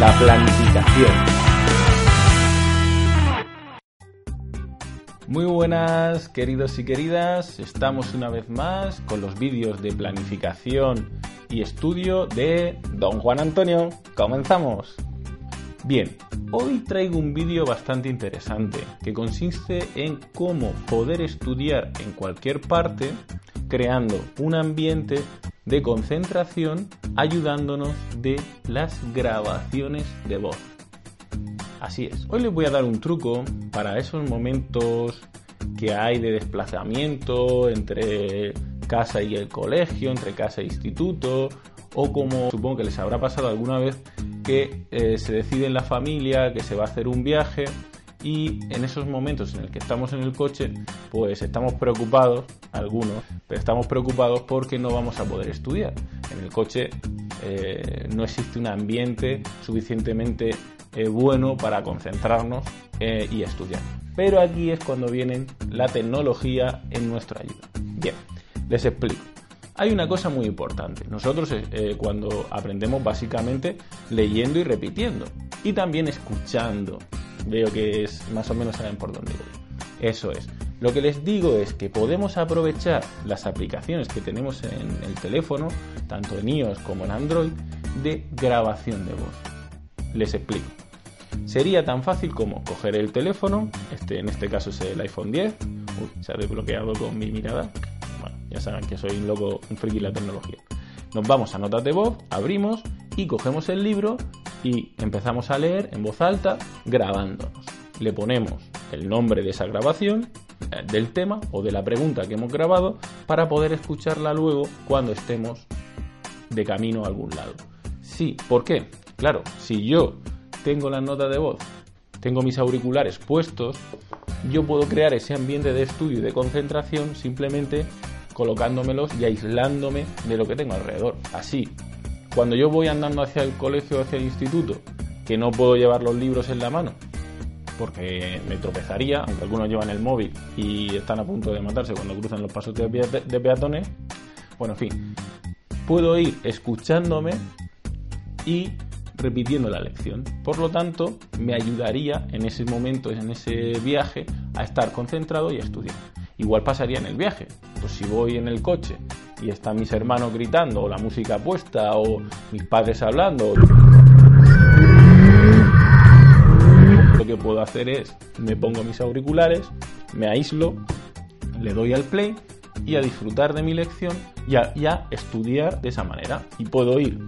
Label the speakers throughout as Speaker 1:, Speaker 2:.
Speaker 1: La planificación. Muy buenas queridos y queridas, estamos una vez más con los vídeos de planificación y estudio de Don Juan Antonio. Comenzamos. Bien, hoy traigo un vídeo bastante interesante que consiste en cómo poder estudiar en cualquier parte creando un ambiente de concentración ayudándonos de las grabaciones de voz. Así es, hoy les voy a dar un truco para esos momentos que hay de desplazamiento entre casa y el colegio, entre casa e instituto, o como supongo que les habrá pasado alguna vez que eh, se decide en la familia que se va a hacer un viaje y en esos momentos en el que estamos en el coche, pues estamos preocupados, algunos, pero estamos preocupados porque no vamos a poder estudiar. En el coche eh, no existe un ambiente suficientemente eh, bueno para concentrarnos eh, y estudiar. Pero aquí es cuando viene la tecnología en nuestra ayuda. Bien, les explico. Hay una cosa muy importante. Nosotros cuando aprendemos básicamente leyendo y repitiendo y también escuchando Veo que es más o menos saben por dónde voy. Eso es. Lo que les digo es que podemos aprovechar las aplicaciones que tenemos en el teléfono, tanto en iOS como en Android, de grabación de voz. Les explico. Sería tan fácil como coger el teléfono, este, en este caso es el iPhone 10, Uy, se ha desbloqueado con mi mirada. Bueno, ya saben que soy un loco, un friki de la tecnología. Nos vamos a notas de voz, abrimos y cogemos el libro y empezamos a leer en voz alta grabándonos. Le ponemos el nombre de esa grabación, eh, del tema o de la pregunta que hemos grabado para poder escucharla luego cuando estemos de camino a algún lado. Sí, ¿por qué? Claro, si yo tengo la nota de voz, tengo mis auriculares puestos, yo puedo crear ese ambiente de estudio y de concentración simplemente colocándomelos y aislándome de lo que tengo alrededor. Así, cuando yo voy andando hacia el colegio o hacia el instituto, que no puedo llevar los libros en la mano, porque me tropezaría, aunque algunos llevan el móvil y están a punto de matarse cuando cruzan los pasos de, peatones, bueno, en fin, puedo ir escuchándome y repitiendo la lección. Por lo tanto, me ayudaría en ese momento, en ese viaje, a estar concentrado y a estudiar. Igual pasaría en el viaje. Pues si voy en el coche y están mis hermanos gritando, o la música puesta, o mis padres hablando, que puedo hacer es, me pongo mis auriculares, me aíslo, le doy al play y a disfrutar de mi lección y a, estudiar de esa manera. Y puedo ir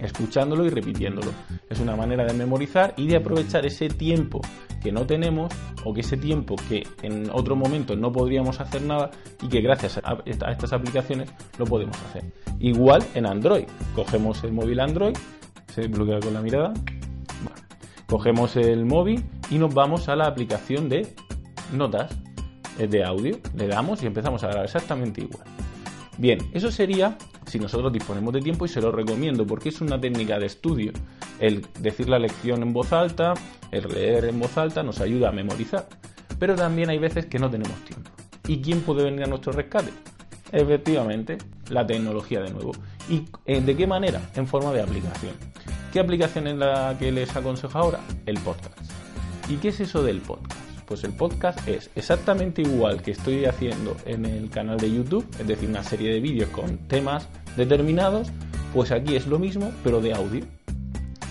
Speaker 1: escuchándolo y repitiéndolo. Es una manera de memorizar y de aprovechar ese tiempo que no tenemos o que ese tiempo que en otro momento no podríamos hacer nada y que gracias a, estas aplicaciones lo podemos hacer. Igual en Android. Cogemos el móvil Android, se bloquea con la mirada. Cogemos el móvil y nos vamos a la aplicación de notas eh, de audio. Le damos y empezamos a grabar exactamente igual. Bien, eso sería si nosotros disponemos de tiempo y se lo recomiendo porque es una técnica de estudio. El decir la lección en voz alta, el leer en voz alta nos ayuda a memorizar. Pero también hay veces que no tenemos tiempo. ¿Y quién puede venir a nuestro rescate? Efectivamente, la tecnología de nuevo. ¿Y eh, de qué manera? En forma de aplicación. ¿Qué aplicación es la que les aconsejo ahora? El podcast. ¿Y qué es eso del podcast? Pues el podcast es exactamente igual que estoy haciendo en el canal de YouTube, es decir, una serie de vídeos con temas determinados, pues aquí es lo mismo, pero de audio.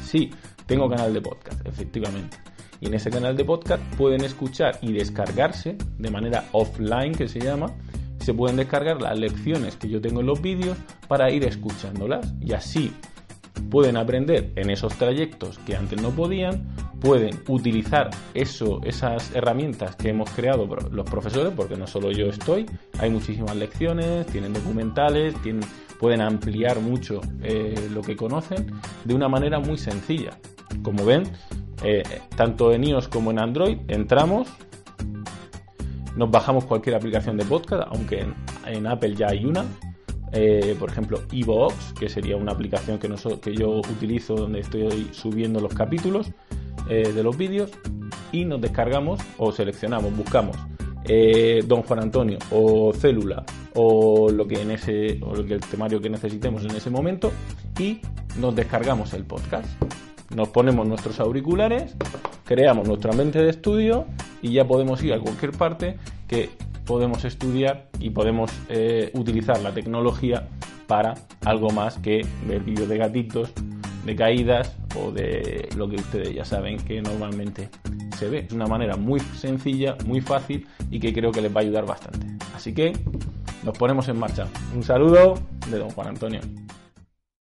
Speaker 1: Sí, tengo canal de podcast, efectivamente. Y en ese canal de podcast pueden escuchar y descargarse de manera offline, que se llama, se pueden descargar las lecciones que yo tengo en los vídeos para ir escuchándolas y así pueden aprender en esos trayectos que antes no podían pueden utilizar eso, esas herramientas que hemos creado los profesores, porque no solo yo estoy, hay muchísimas lecciones, tienen documentales, pueden ampliar mucho eh, lo que conocen de una manera muy sencilla. Como ven, eh, tanto en iOS como en Android entramos, nos bajamos cualquier aplicación de podcast, aunque en, Apple ya hay una. Eh, por ejemplo, Evox, que sería una aplicación que, yo utilizo donde estoy subiendo los capítulos de los vídeos. Y nos descargamos o seleccionamos, buscamos Don Juan Antonio o Célula o lo que en ese o el temario que necesitemos en ese momento y nos descargamos el podcast. Nos ponemos nuestros auriculares, creamos nuestra mente de estudio y ya podemos ir a cualquier parte que podemos estudiar y podemos eh, utilizar la tecnología para algo más que ver vídeos de gatitos, de caídas o de lo que ustedes ya saben que normalmente se ve. Es una manera muy sencilla, muy fácil y que creo que les va a ayudar bastante. Así que nos ponemos en marcha. Un saludo de don Juan Antonio.